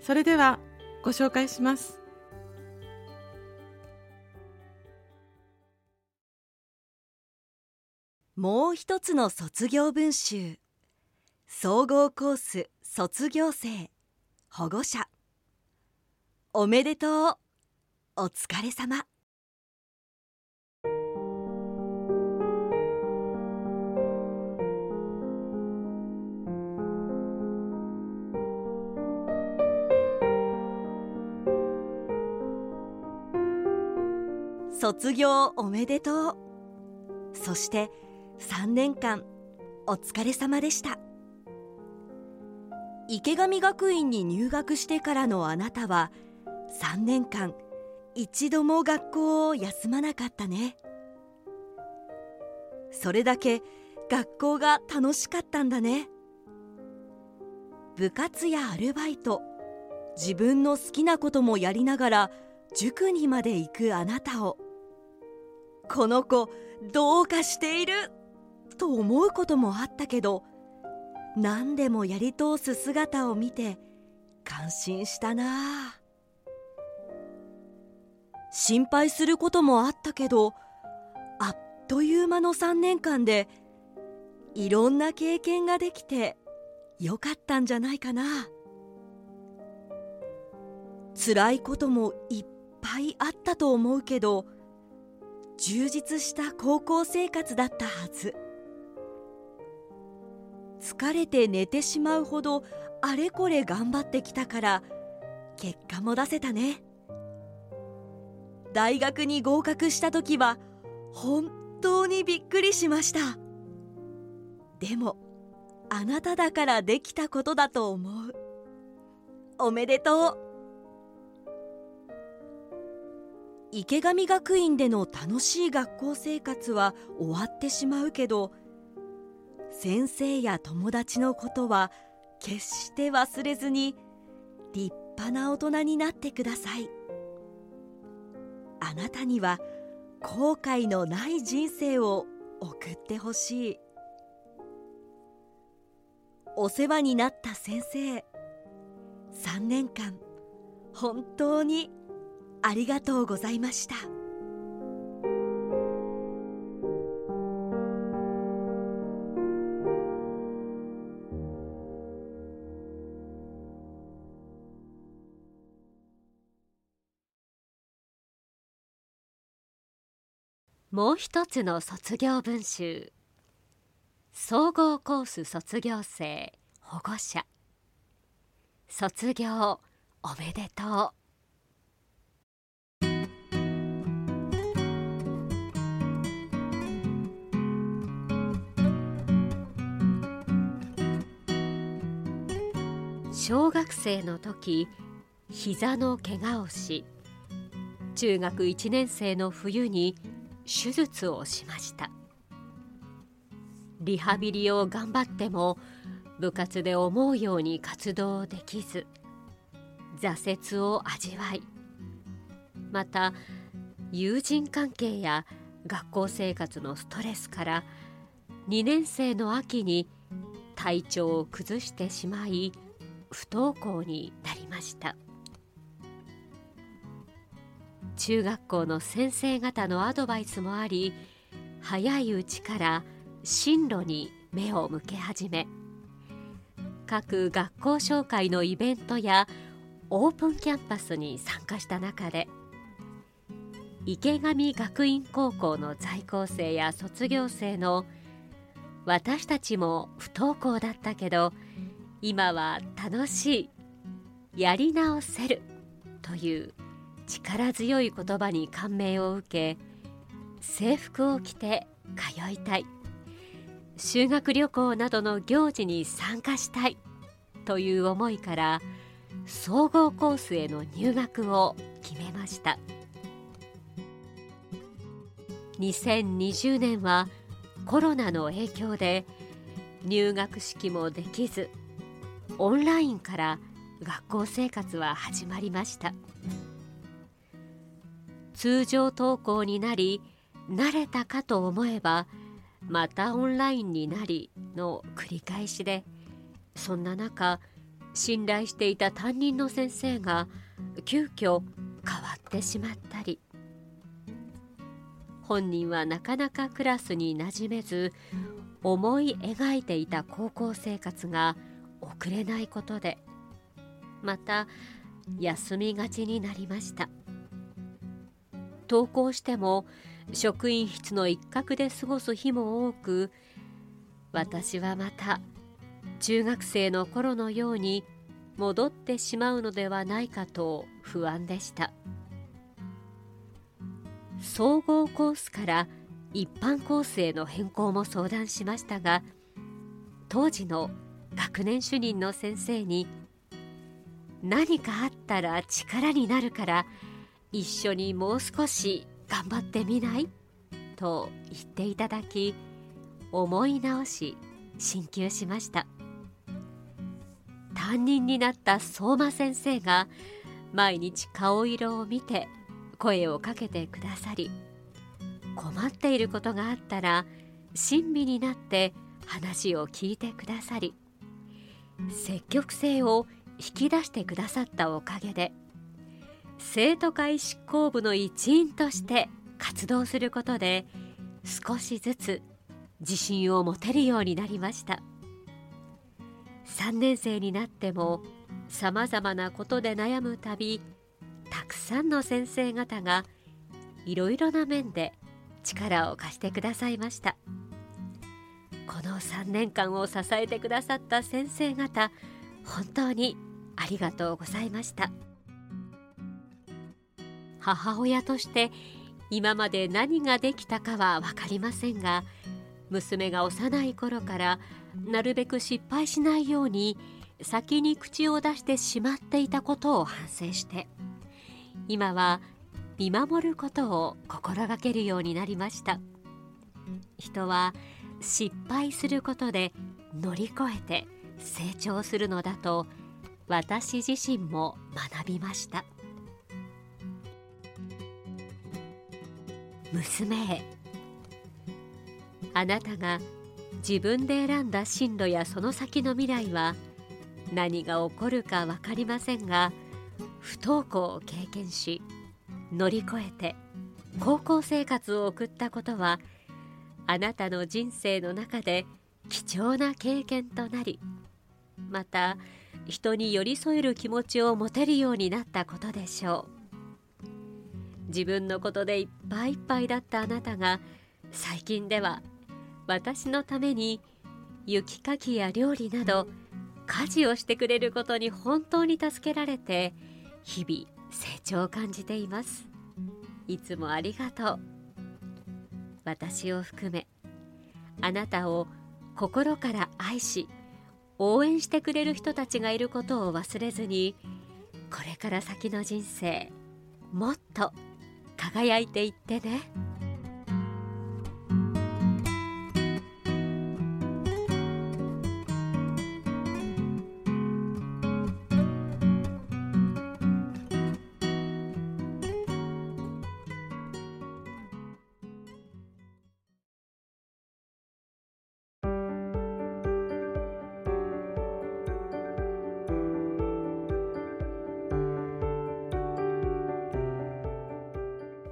それではご紹介します。もう一つの卒業文集。総合コース卒業生。保護者。おめでとう。お疲れ様。卒業おめでとう。そして3年間お疲れ様でした。池上学院に入学してからのあなたは3年間一度も学校を休まなかったね。それだけ学校が楽しかったんだね。部活やアルバイト自分の好きなこともやりながら塾にまで行くあなたをこの子どうかしていると思うこともあったけど何でもやり通す姿を見て感心したな。心配することもあったけどあっという間の3年間でいろんな経験ができてよかったんじゃないかな。辛いこともいっぱいあったと思うけど充実した高校生活だったはず。疲れて寝てしまうほどあれこれ頑張ってきたから結果も出せたね。大学に合格した時は本当にびっくりしました。でもあなただからできたことだと思う。おめでとう。池上学院での楽しい学校生活は終わってしまうけど先生や友達のことは決して忘れずに立派な大人になってください。あなたには後悔のない人生を送ってほしい。お世話になった先生3年間本当にありがとうございました。もう一つの卒業文集。総合コース卒業生保護者。卒業おめでとう。小学生の時膝の怪我をし中学1年生の冬に手術をしました。リハビリを頑張っても部活で思うように活動できず挫折を味わいまた友人関係や学校生活のストレスから2年生の秋に体調を崩してしまい不登校になりました。中学校の先生方のアドバイスもあり早いうちから進路に目を向け始め各学校紹介のイベントやオープンキャンパスに参加した中で池上学院高校の在校生や卒業生の私たちも不登校だったけど今は楽しい。やり直せる。という力強い言葉に感銘を受け制服を着て通いたい。修学旅行などの行事に参加したい。という思いから総合コースへの入学を決めました。2020年はコロナの影響で入学式もできずオンラインから学校生活は始まりました。通常登校になり慣れたかと思えばまたオンラインになりの繰り返しでそんな中信頼していた担任の先生が急遽変わってしまったり。本人はなかなかクラスに馴染めず思い描いていた高校生活が送れないことで。また休みがちになりました。登校しても職員室の一角で過ごす日も多く私はまた中学生の頃のように戻ってしまうのではないかと不安でした。総合コースから一般コースへの変更も相談しましたが当時の学年主任の先生に何かあったら力になるから一緒にもう少し頑張ってみない？と言っていただき思い直し進級しました。担任になった相馬先生が毎日顔色を見て声をかけてくださり困っていることがあったら親身になって話を聞いてくださり積極性を引き出してくださったおかげで生徒会執行部の一員として活動することで少しずつ自信を持てるようになりました。3年生になってもさまざまなことで悩むたびたくさんの先生方がいろいろな面で力を貸してくださいました。3年間を支えてくださった先生方本当にありがとうございました。母親として今まで何ができたかは分かりませんが娘が幼い頃からなるべく失敗しないように先に口を出してしまっていたことを反省して今は見守ることを心がけるようになりました。人は失敗することで乗り越えて成長するのだと私自身も学びました。娘へ。あなたが自分で選んだ進路やその先の未来は何が起こるか分かりませんが不登校を経験し乗り越えて高校生活を送ったことはあなたの人生の中で貴重な経験となりまた人に寄り添える気持ちを持てるようになったことでしょう。自分のことでいっぱいいっぱいだったあなたが最近では私のために雪かきや料理など家事をしてくれることに本当に助けられて日々成長を感じています。いつもありがとう。私を含めあなたを心から愛し応援してくれる人たちがいることを忘れずにこれから先の人生もっと輝いていってね。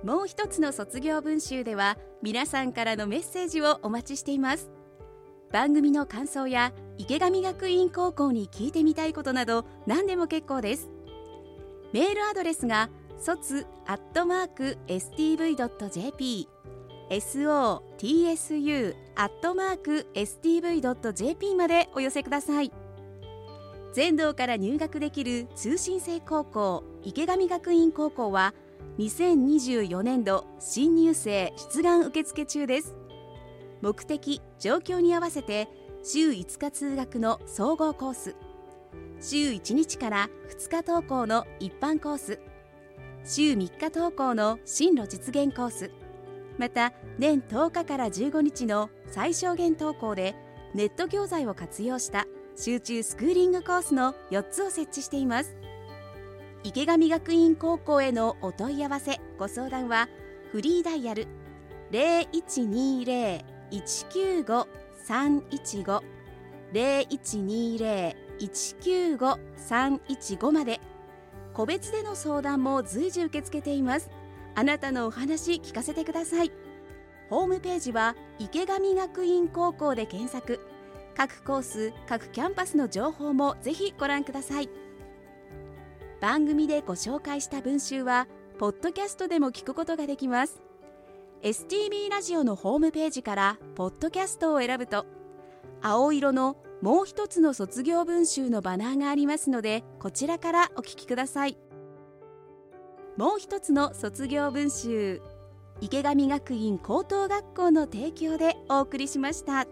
もう一つの卒業文集では皆さんからのメッセージをお待ちしています。番組の感想や池上学院高校に聞いてみたいことなど何でも結構です。メールアドレスが卒アットマーク stv.jp sotsu アットマーク stv.jp までお寄せください。全道から入学できる通信制高校池上学院高校は「2024年度新入生出願受付中です。目的状況に合わせて週5日通学の総合コース。週1日から2日登校の一般コース。週3日登校の進路実現コース。また年10日から15日の最小限登校でネット教材を活用した集中スクーリングコースの4つを設置しています。池上学院高校へのお問い合わせご相談はフリーダイヤル0120-195-315 0120-195-315まで。個別での相談も随時受け付けています。あなたのお話聞かせてください。ホームページは池上学院高校で検索。各コース各キャンパスの情報もぜひご覧ください。番組でご紹介した文集はポッドキャストでも聞くことができます STB ラジオのホームページからポッドキャストを選ぶと青色のもう一つの卒業文集のバナーがありますのでこちらからお聞きくださいもう一つの卒業文集池上学院高等学校の提供でお送りしました。